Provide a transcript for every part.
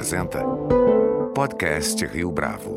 apresenta Podcast Rio Bravo.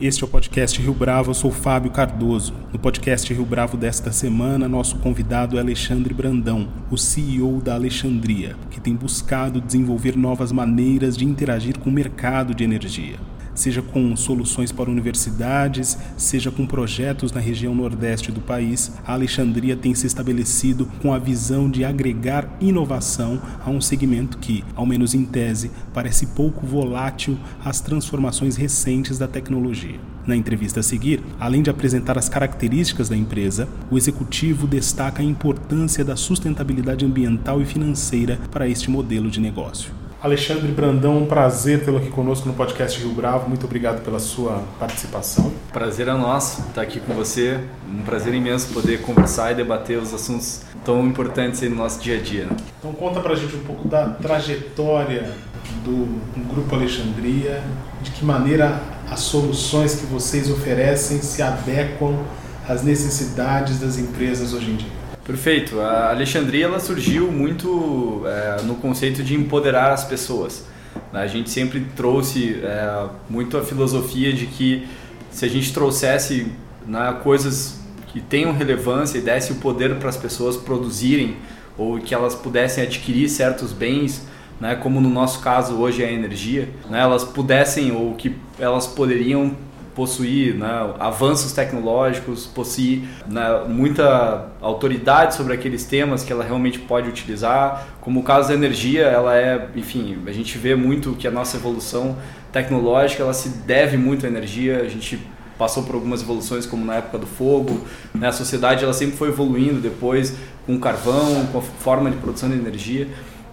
Este é o podcast Rio Bravo, eu sou Fábio Cardoso. No podcast Rio Bravo desta semana, nosso convidado é Alexandre Brandão, o CEO da Alexandria, que tem buscado desenvolver novas maneiras de interagir com o mercado de energia seja com soluções para universidades, seja com projetos na região nordeste do país, a Alexandria tem se estabelecido com a visão de agregar inovação a um segmento que, ao menos em tese, parece pouco volátil às transformações recentes da tecnologia. Na entrevista a seguir, além de apresentar as características da empresa, o executivo destaca a importância da sustentabilidade ambiental e financeira para este modelo de negócio. Alexandre Brandão, um prazer tê-lo aqui conosco no podcast Rio Bravo. Muito obrigado pela sua participação. Prazer é nosso estar aqui com você. Um prazer imenso poder conversar e debater os assuntos tão importantes no nosso dia a dia. Então conta pra gente um pouco da trajetória do, do Grupo Alexandria, de que maneira as soluções que vocês oferecem se adequam às necessidades das empresas hoje em dia. Perfeito. A Alexandria ela surgiu muito é, no conceito de empoderar as pessoas. A gente sempre trouxe é, muito a filosofia de que se a gente trouxesse né, coisas que tenham relevância e desse o poder para as pessoas produzirem ou que elas pudessem adquirir certos bens, né, como no nosso caso hoje é a energia, né, elas pudessem ou que elas poderiam possuir né, avanços tecnológicos, possuir né, muita autoridade sobre aqueles temas que ela realmente pode utilizar. Como o caso da energia, ela é, enfim, a gente vê muito que a nossa evolução tecnológica ela se deve muito à energia. A gente passou por algumas evoluções como na época do fogo, né? a sociedade ela sempre foi evoluindo depois com o carvão, com a forma de produção de energia.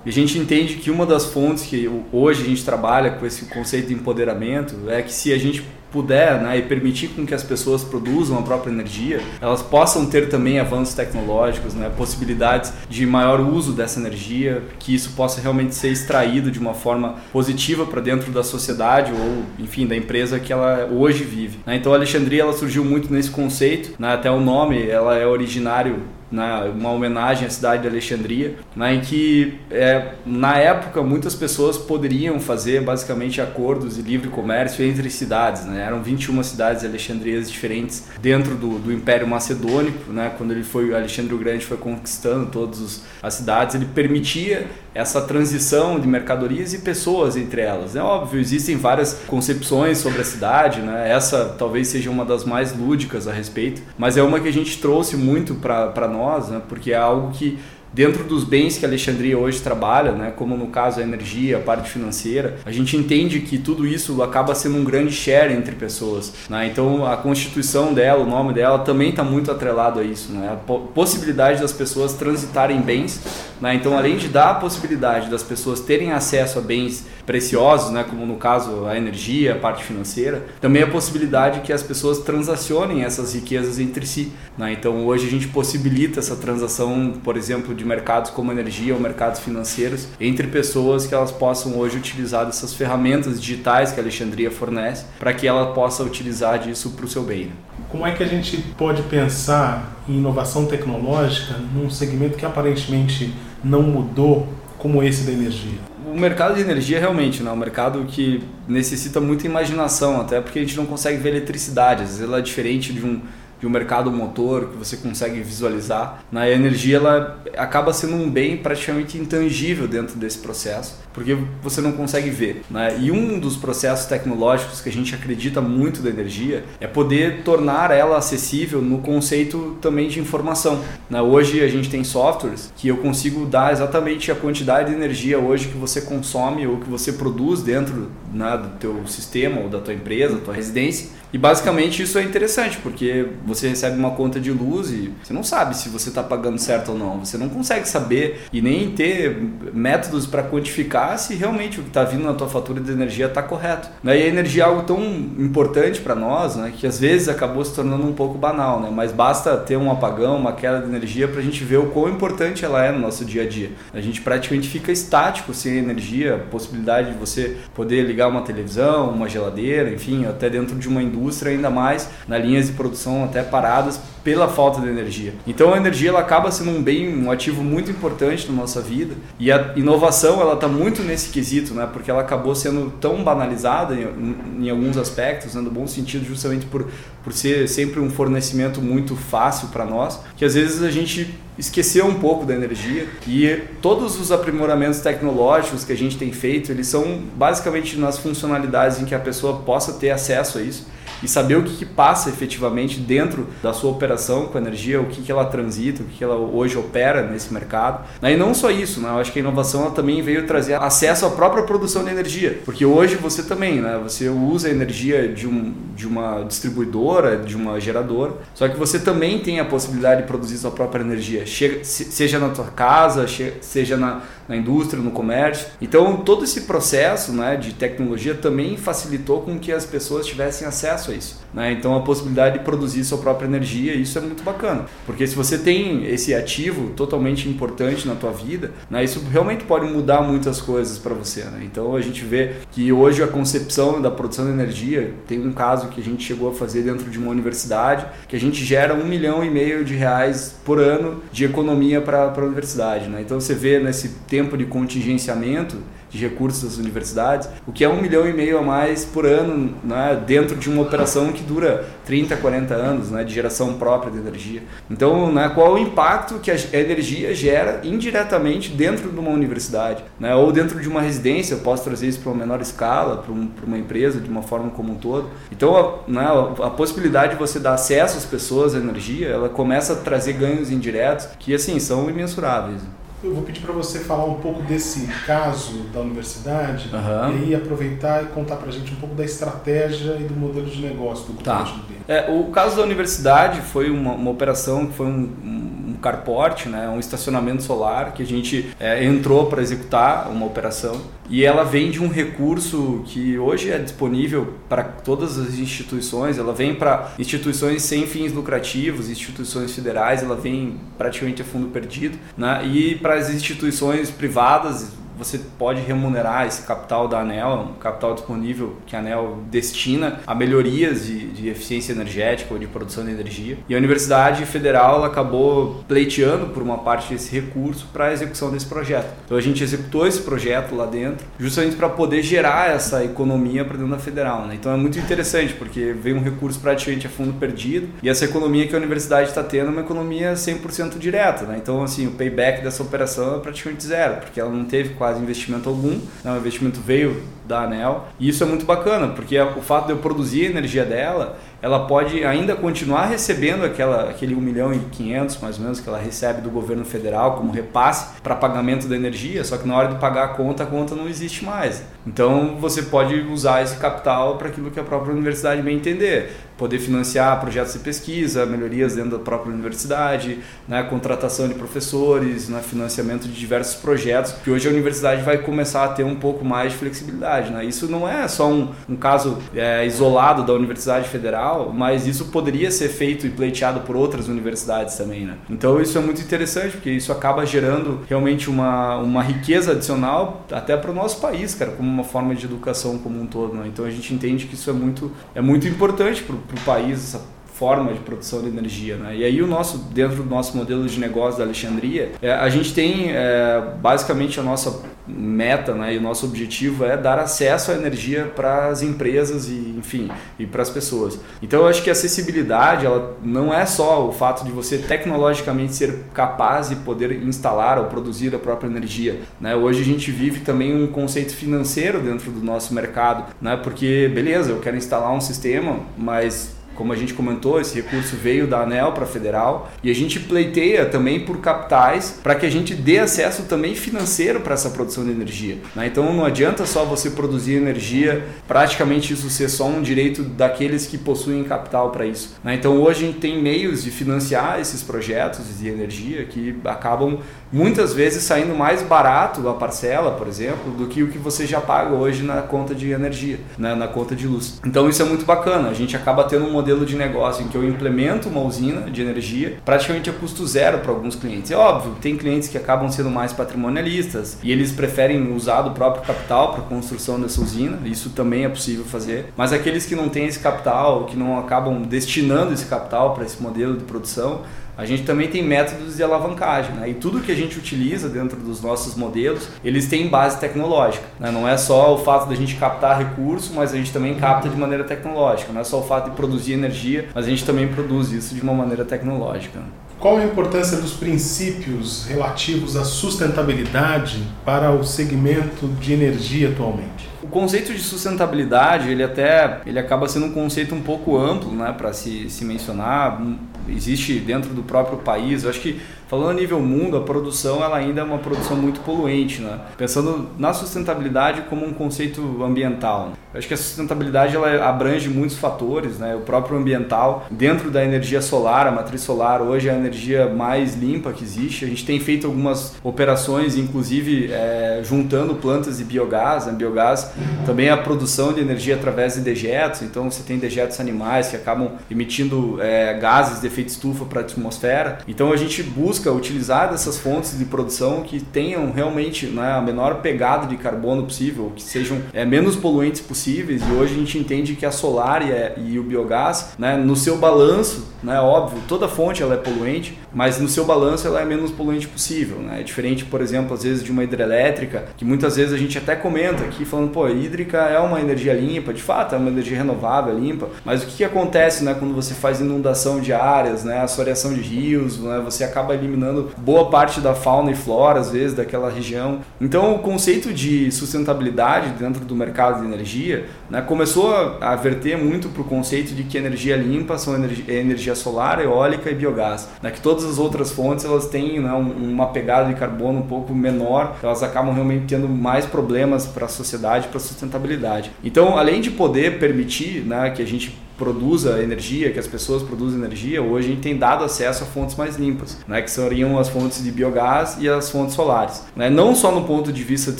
E a gente entende que uma das fontes que hoje a gente trabalha com esse conceito de empoderamento é que se a gente puder né, e permitir com que as pessoas produzam a própria energia, elas possam ter também avanços tecnológicos, né, possibilidades de maior uso dessa energia, que isso possa realmente ser extraído de uma forma positiva para dentro da sociedade ou, enfim, da empresa que ela hoje vive. Né? Então a Alexandria ela surgiu muito nesse conceito, né, até o nome ela é originário né, uma homenagem à cidade de Alexandria, né, em que é, na época muitas pessoas poderiam fazer basicamente acordos de livre comércio entre cidades. Né, eram 21 cidades alexandrias diferentes dentro do, do Império Macedônico. Né, quando ele foi, Alexandre o Grande foi conquistando todas as cidades, ele permitia essa transição de mercadorias e pessoas entre elas. É óbvio, existem várias concepções sobre a cidade, né, essa talvez seja uma das mais lúdicas a respeito, mas é uma que a gente trouxe muito para nós né? porque é algo que dentro dos bens que Alexandria hoje trabalha, né, como no caso a energia, a parte financeira, a gente entende que tudo isso acaba sendo um grande share entre pessoas. Né? Então a constituição dela, o nome dela também está muito atrelado a isso, né? a possibilidade das pessoas transitarem bens. Né? Então além de dar a possibilidade das pessoas terem acesso a bens preciosos, né, como no caso a energia, a parte financeira, também a possibilidade que as pessoas transacionem essas riquezas entre si. Né? Então hoje a gente possibilita essa transação, por exemplo, de mercados como energia ou mercados financeiros entre pessoas que elas possam hoje utilizar dessas ferramentas digitais que a Alexandria fornece para que ela possa utilizar disso para o seu bem. Né? Como é que a gente pode pensar em inovação tecnológica num segmento que aparentemente não mudou como esse da energia? O mercado de energia realmente né, é um mercado que necessita muita imaginação, até porque a gente não consegue ver eletricidade. Às vezes ela é diferente de um, de um mercado motor que você consegue visualizar. Na energia ela acaba sendo um bem praticamente intangível dentro desse processo, porque você não consegue ver. Né? E um dos processos tecnológicos que a gente acredita muito da energia é poder tornar ela acessível no conceito também de informação. Né? Hoje a gente tem softwares que eu consigo dar exatamente a quantidade de energia hoje que você consome ou que você produz dentro né, do teu sistema ou da tua empresa, da tua residência e basicamente isso é interessante, porque você recebe uma conta de luz e você não sabe se você está pagando certo ou não. Você não consegue saber e nem ter métodos para quantificar se realmente o que está vindo na tua fatura de energia está correto. E a energia é algo tão importante para nós, né, que às vezes acabou se tornando um pouco banal, né? mas basta ter um apagão, uma queda de energia para a gente ver o quão importante ela é no nosso dia a dia. A gente praticamente fica estático sem energia, possibilidade de você poder ligar uma televisão, uma geladeira, enfim, até dentro de uma indústria ainda mais nas linhas de produção até paradas pela falta de energia. Então a energia ela acaba sendo um bem, um ativo muito importante na nossa vida e a inovação ela está muito nesse quesito, né? Porque ela acabou sendo tão banalizada em, em alguns aspectos, né? no bom sentido, justamente por por ser sempre um fornecimento muito fácil para nós, que às vezes a gente esqueceu um pouco da energia e todos os aprimoramentos tecnológicos que a gente tem feito, eles são basicamente nas funcionalidades em que a pessoa possa ter acesso a isso e saber o que, que, passa efetivamente dentro da sua operação com a energia, o que, que ela transita, o que, que ela hoje opera nesse mercado. E não só isso, né? eu acho que a inovação ela também veio trazer acesso à própria produção de energia, porque hoje você também, né? você usa a energia de, um, de uma distribuidora, de uma geradora, só que você também tem a possibilidade de produzir sua própria energia, seja na tua casa, seja na, na indústria, no comércio. Então todo esse processo né, de tecnologia também facilitou com que as pessoas tivessem acesso acesso a isso. Né? Então a possibilidade de produzir sua própria energia, isso é muito bacana. Porque se você tem esse ativo totalmente importante na tua vida, né, isso realmente pode mudar muitas coisas para você. Né? Então a gente vê que hoje a concepção da produção de energia, tem um caso que a gente chegou a fazer dentro de uma universidade, que a gente gera um milhão e meio de reais por ano de economia para a universidade. Né? Então você vê nesse tempo de contingenciamento, de recursos das universidades, o que é um milhão e meio a mais por ano né, dentro de uma operação que dura 30, 40 anos né, de geração própria de energia. Então, né, qual o impacto que a energia gera indiretamente dentro de uma universidade? Né, ou dentro de uma residência, eu posso trazer isso para uma menor escala, para um, uma empresa, de uma forma como um todo. Então, a, né, a possibilidade de você dar acesso às pessoas à energia, ela começa a trazer ganhos indiretos que, assim, são imensuráveis. Eu vou pedir para você falar um pouco desse caso da universidade uhum. e aí aproveitar e contar para a gente um pouco da estratégia e do modelo de negócio do tá. É, o caso da universidade foi uma, uma operação que foi um, um carport, né, um estacionamento solar que a gente é, entrou para executar uma operação e ela vem de um recurso que hoje é disponível para todas as instituições, ela vem para instituições sem fins lucrativos, instituições federais, ela vem praticamente a fundo perdido, né? e para as instituições privadas você pode remunerar esse capital da ANEL, um capital disponível que a ANEL destina a melhorias de, de eficiência energética ou de produção de energia. E a Universidade Federal acabou pleiteando por uma parte desse recurso para a execução desse projeto. Então a gente executou esse projeto lá dentro, justamente para poder gerar essa economia para dentro da federal. Né? Então é muito interessante, porque veio um recurso praticamente a fundo perdido e essa economia que a universidade está tendo é uma economia 100% direta. Né? Então, assim, o payback dessa operação é praticamente zero, porque ela não teve quase quase investimento algum, né? o investimento veio da ANEL, e isso é muito bacana, porque o fato de eu produzir a energia dela, ela pode ainda continuar recebendo aquela, aquele 1 milhão e 500 mais ou menos que ela recebe do governo federal como repasse para pagamento da energia, só que na hora de pagar a conta, a conta não existe mais. Então você pode usar esse capital para aquilo que a própria universidade bem entender poder financiar projetos de pesquisa, melhorias dentro da própria universidade, né, contratação de professores, né, financiamento de diversos projetos, que hoje a universidade vai começar a ter um pouco mais de flexibilidade. Né? Isso não é só um, um caso é, isolado da Universidade Federal, mas isso poderia ser feito e pleiteado por outras universidades também. Né? Então isso é muito interessante, porque isso acaba gerando realmente uma, uma riqueza adicional até para o nosso país, cara, como uma forma de educação como um todo. Né? Então a gente entende que isso é muito, é muito importante para o país essa forma de produção de energia. Né? E aí o nosso, dentro do nosso modelo de negócio da Alexandria, é, a gente tem é, basicamente a nossa meta né, e o nosso objetivo é dar acesso à energia para as empresas e enfim e para as pessoas. Então eu acho que a acessibilidade ela não é só o fato de você tecnologicamente ser capaz de poder instalar ou produzir a própria energia. Né? Hoje a gente vive também um conceito financeiro dentro do nosso mercado, né? porque beleza, eu quero instalar um sistema, mas como a gente comentou, esse recurso veio da ANEL para a federal e a gente pleiteia também por capitais para que a gente dê acesso também financeiro para essa produção de energia. Né? Então não adianta só você produzir energia, praticamente isso ser só um direito daqueles que possuem capital para isso. Né? Então hoje a gente tem meios de financiar esses projetos de energia que acabam muitas vezes saindo mais barato a parcela, por exemplo, do que o que você já paga hoje na conta de energia, né? na conta de luz. Então isso é muito bacana, a gente acaba tendo um modelo modelo de negócio em que eu implemento uma usina de energia praticamente a custo zero para alguns clientes. É óbvio, tem clientes que acabam sendo mais patrimonialistas e eles preferem usar do próprio capital para a construção dessa usina, isso também é possível fazer. Mas aqueles que não têm esse capital, que não acabam destinando esse capital para esse modelo de produção, a gente também tem métodos de alavancagem, né? E tudo que a gente utiliza dentro dos nossos modelos, eles têm base tecnológica. Né? Não é só o fato da gente captar recurso, mas a gente também capta de maneira tecnológica. Não é só o fato de produzir energia, mas a gente também produz isso de uma maneira tecnológica. Qual a importância dos princípios relativos à sustentabilidade para o segmento de energia atualmente? O conceito de sustentabilidade, ele até ele acaba sendo um conceito um pouco amplo, né, para se, se mencionar. Existe dentro do próprio país. Eu acho que Falando a nível mundo, a produção ela ainda é uma produção muito poluente, né? Pensando na sustentabilidade como um conceito ambiental. Acho que a sustentabilidade ela abrange muitos fatores, né? O próprio ambiental, dentro da energia solar, a matriz solar hoje é a energia mais limpa que existe. A gente tem feito algumas operações, inclusive é, juntando plantas de biogás. A biogás também é a produção de energia através de dejetos. Então você tem dejetos animais que acabam emitindo é, gases de efeito estufa para a atmosfera. Então a gente busca utilizar dessas fontes de produção que tenham realmente né, a menor pegada de carbono possível, que sejam é, menos poluentes possíveis. E hoje a gente entende que a solar e, e o biogás, né, no seu balanço, né, óbvio, toda fonte ela é poluente, mas no seu balanço ela é menos poluente possível. Né? É diferente, por exemplo, às vezes de uma hidrelétrica, que muitas vezes a gente até comenta aqui, falando, pô, hídrica é uma energia limpa, de fato é uma energia renovável, limpa, mas o que, que acontece né, quando você faz inundação de áreas, né, assoreação de rios, né, você acaba eliminando boa parte da fauna e flora, às vezes, daquela região. Então, o conceito de sustentabilidade dentro do mercado de energia né, começou a verter muito para o conceito de que energia limpa são energia, é energia solar, eólica e biogás. Né, que todas as outras fontes elas têm né, uma pegada de carbono um pouco menor, elas acabam realmente tendo mais problemas para a sociedade, para a sustentabilidade. Então, além de poder permitir né, que a gente produza energia, que as pessoas produzam energia, hoje a gente tem dado acesso a fontes mais limpas, né, que seriam as fontes de biogás e as fontes solares. Né, não só no ponto de vista de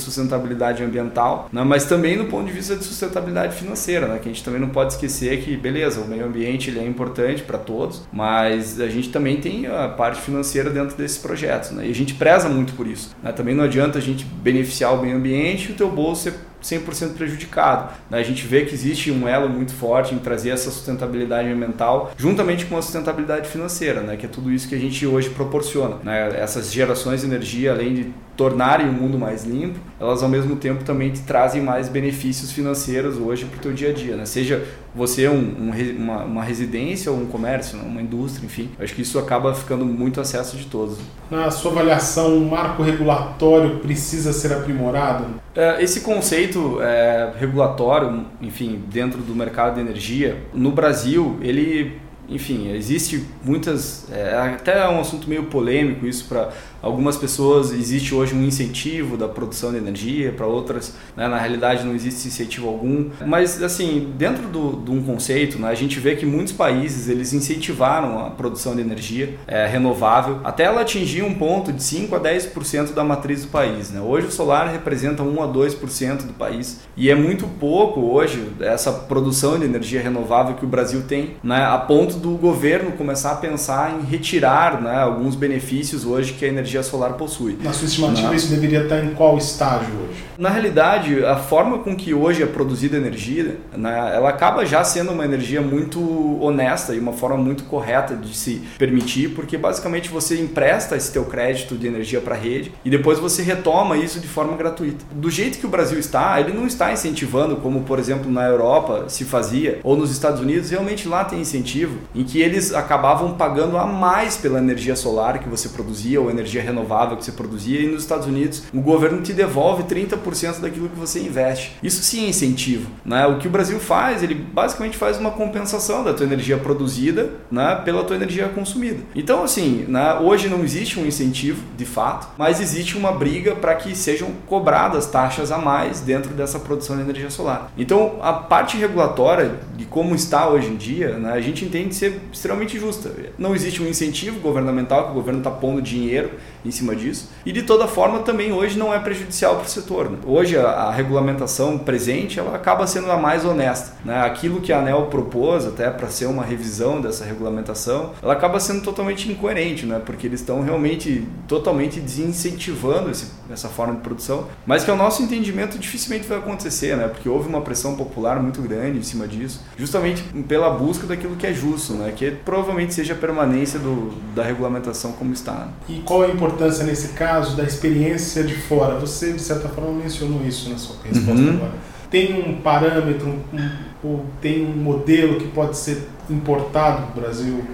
sustentabilidade ambiental, né, mas também no ponto de vista de sustentabilidade financeira, né, que a gente também não pode esquecer que, beleza, o meio ambiente ele é importante para todos, mas a gente também tem a parte financeira dentro desses projetos, né, e a gente preza muito por isso. Né, também não adianta a gente beneficiar o meio ambiente e o teu bolso ser 100% prejudicado. Né? A gente vê que existe um elo muito forte em trazer essa sustentabilidade ambiental juntamente com a sustentabilidade financeira, né? que é tudo isso que a gente hoje proporciona. Né? Essas gerações de energia, além de tornarem o mundo mais limpo, elas ao mesmo tempo também te trazem mais benefícios financeiros hoje para o teu dia a dia, né? Seja você um, um, uma, uma, residência ou um comércio, né? uma indústria, enfim. Acho que isso acaba ficando muito acesso de todos. Na sua avaliação, o marco regulatório precisa ser aprimorado? É, esse conceito é, regulatório, enfim, dentro do mercado de energia, no Brasil, ele enfim, existe muitas. É, até é um assunto meio polêmico isso para algumas pessoas. Existe hoje um incentivo da produção de energia, para outras, né, na realidade, não existe incentivo algum. Mas, assim, dentro do, de um conceito, né, a gente vê que muitos países eles incentivaram a produção de energia é, renovável até ela atingir um ponto de 5 a 10% da matriz do país. Né? Hoje o solar representa 1 a 2% do país e é muito pouco hoje essa produção de energia renovável que o Brasil tem, né, a ponto do governo começar a pensar em retirar né, alguns benefícios hoje que a energia solar possui. Na sua estimativa, né? isso deveria estar em qual estágio hoje? Na realidade, a forma com que hoje é produzida energia, né, ela acaba já sendo uma energia muito honesta e uma forma muito correta de se permitir, porque basicamente você empresta esse teu crédito de energia para a rede e depois você retoma isso de forma gratuita. Do jeito que o Brasil está, ele não está incentivando, como por exemplo na Europa se fazia, ou nos Estados Unidos, realmente lá tem incentivo em que eles acabavam pagando a mais pela energia solar que você produzia ou energia renovável que você produzia, e nos Estados Unidos o governo te devolve 30% daquilo que você investe. Isso sim é incentivo. Né? O que o Brasil faz, ele basicamente faz uma compensação da tua energia produzida né, pela tua energia consumida. Então, assim, né, hoje não existe um incentivo, de fato, mas existe uma briga para que sejam cobradas taxas a mais dentro dessa produção de energia solar. Então, a parte regulatória de como está hoje em dia, né, a gente entende ser extremamente justa. Não existe um incentivo governamental que o governo está pondo dinheiro em cima disso. E de toda forma também hoje não é prejudicial para o setor. Né? Hoje a, a, regulamentação presente ela acaba sendo a mais honesta. Né? Aquilo que a ANEL propôs até para ser uma revisão dessa regulamentação, ela acaba sendo totalmente incoerente, né? porque eles estão realmente totalmente desincentivando esse, essa forma de produção, mas que ao nosso entendimento dificilmente vai acontecer, né? porque houve uma pressão popular muito grande em cima disso, justamente pela busca daquilo que é justo, né? que provavelmente seja a permanência do, da regulamentação como está. Né? E qual a importância nesse caso da experiência de fora? Você, de certa forma, mencionou isso na sua resposta uhum. agora. Tem um parâmetro, um, um, tem um modelo que pode ser importado para o Brasil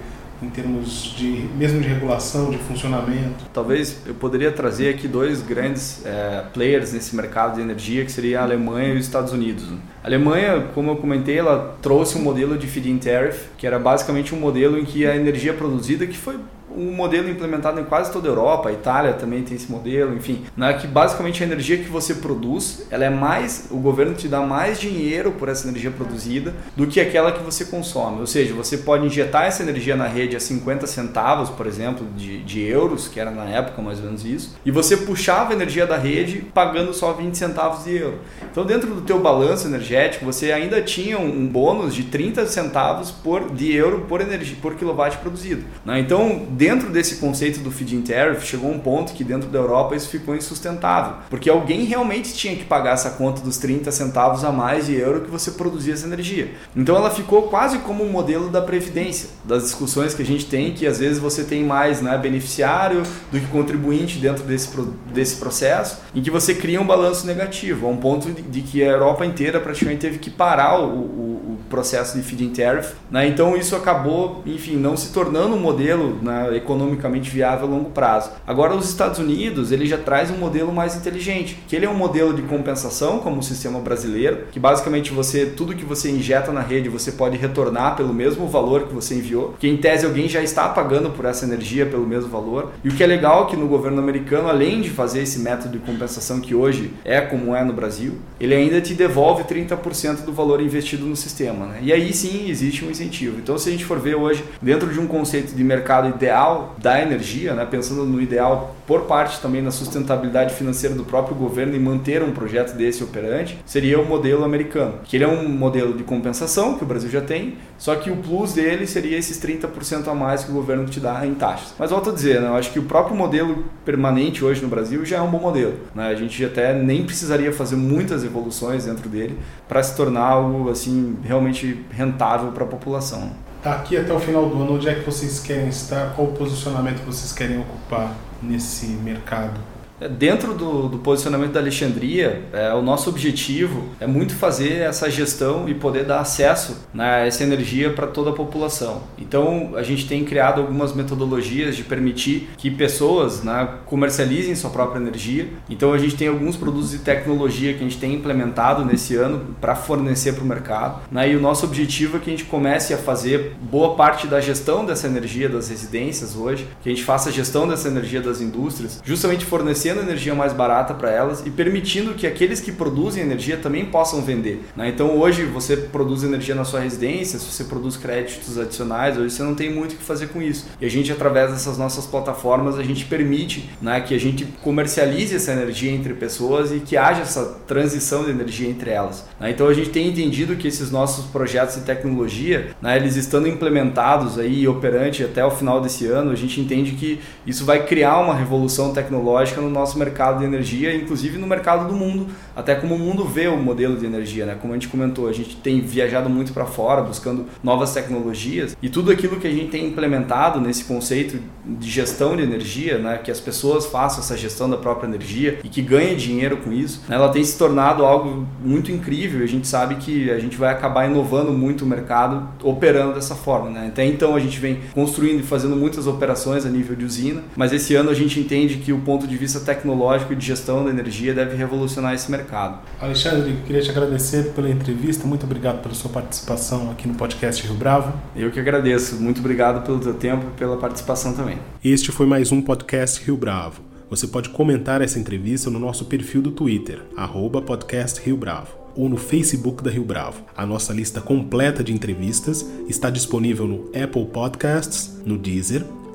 em termos de mesmo de regulação, de funcionamento? Talvez eu poderia trazer aqui dois grandes é, players nesse mercado de energia, que seria a Alemanha e os Estados Unidos. A Alemanha, como eu comentei, ela trouxe um modelo de feed-in tariff, que era basicamente um modelo em que a energia produzida, que foi um modelo implementado em quase toda a Europa, a Itália também tem esse modelo, enfim, né, que basicamente a energia que você produz, ela é mais, o governo te dá mais dinheiro por essa energia produzida do que aquela que você consome. Ou seja, você pode injetar essa energia na rede a 50 centavos, por exemplo, de, de euros, que era na época mais ou menos isso, e você puxava a energia da rede pagando só 20 centavos de euro. Então, dentro do teu balanço energético, você ainda tinha um bônus de 30 centavos por, de euro por energia por quilowatt produzido. Né? Então, dentro desse conceito do feed-in tariff, chegou um ponto que dentro da Europa isso ficou insustentável, porque alguém realmente tinha que pagar essa conta dos 30 centavos a mais de euro que você produzia essa energia. Então ela ficou quase como um modelo da previdência, das discussões que a gente tem, que às vezes você tem mais né, beneficiário do que contribuinte dentro desse, desse processo, em que você cria um balanço negativo, a um ponto de, que a Europa inteira praticamente teve que parar o, o processo de feed-in tariff. Né? Então isso acabou, enfim, não se tornando um modelo né, economicamente viável a longo prazo. Agora os Estados Unidos, ele já traz um modelo mais inteligente, que ele é um modelo de compensação como o sistema brasileiro, que basicamente você tudo que você injeta na rede, você pode retornar pelo mesmo valor que você enviou, que em tese alguém já está pagando por essa energia pelo mesmo valor. E o que é legal é que no governo americano, além de fazer esse método de compensação que hoje é como é no Brasil, ele ainda te devolve 30% do valor investido no sistema, né? E aí sim existe um incentivo. Então se a gente for ver hoje dentro de um conceito de mercado ideal da energia, né, pensando no ideal por parte também na sustentabilidade financeira do próprio governo e manter um projeto desse operante, seria o modelo americano, que ele é um modelo de compensação que o Brasil já tem, só que o plus dele seria esses 30% a mais que o governo te dá em taxas. Mas volto a dizer, né, eu acho que o próprio modelo permanente hoje no Brasil já é um bom modelo. Né? A gente até nem precisaria fazer muitas evoluções dentro dele para se tornar algo assim realmente rentável para a população daqui até o final do ano, onde é que vocês querem estar? Qual o posicionamento vocês querem ocupar nesse mercado? Dentro do, do, posicionamento da Alexandria, é, o nosso objetivo é muito fazer essa gestão e poder dar acesso né, a essa energia para toda a população. Então, a gente tem criado algumas metodologias de permitir que pessoas né, comercializem sua própria energia. Então, a gente tem alguns produtos de tecnologia que a gente tem implementado nesse ano para fornecer para o mercado. Né, e o nosso objetivo é que a gente comece a fazer boa parte da gestão dessa energia das residências hoje, que a gente faça a gestão dessa energia das indústrias, justamente fornecer fornecendo energia mais barata para elas e permitindo que aqueles que produzem energia também possam vender. Né? Então hoje você produz energia na sua residência, se você produz créditos adicionais, hoje você não tem muito o que fazer com isso. E a gente, através dessas nossas plataformas, a gente permite né, que a gente comercialize essa energia entre pessoas e que haja essa transição de energia entre elas. Né? Então a gente tem entendido que esses nossos projetos de tecnologia, né, eles estando implementados aí e operante até o final desse ano, a gente entende que isso vai criar uma revolução tecnológica no nosso mercado de energia, inclusive no mercado do mundo, até como o mundo vê o modelo de energia, né? Como a gente comentou, a gente tem viajado muito para fora, buscando novas tecnologias e tudo aquilo que a gente tem implementado nesse conceito de gestão de energia, né? Que as pessoas façam essa gestão da própria energia e que ganhem dinheiro com isso, né? ela tem se tornado algo muito incrível. A gente sabe que a gente vai acabar inovando muito o mercado operando dessa forma, né? Até então a gente vem construindo e fazendo muitas operações a nível de usina, mas esse ano a gente entende que o ponto de vista tecnológico e de gestão da energia deve revolucionar esse mercado. Alexandre, queria te agradecer pela entrevista, muito obrigado pela sua participação aqui no podcast Rio Bravo. Eu que agradeço, muito obrigado pelo teu tempo e pela participação também. Este foi mais um podcast Rio Bravo. Você pode comentar essa entrevista no nosso perfil do Twitter, arroba podcast Rio Bravo ou no Facebook da Rio Bravo. A nossa lista completa de entrevistas está disponível no Apple Podcasts, no Deezer,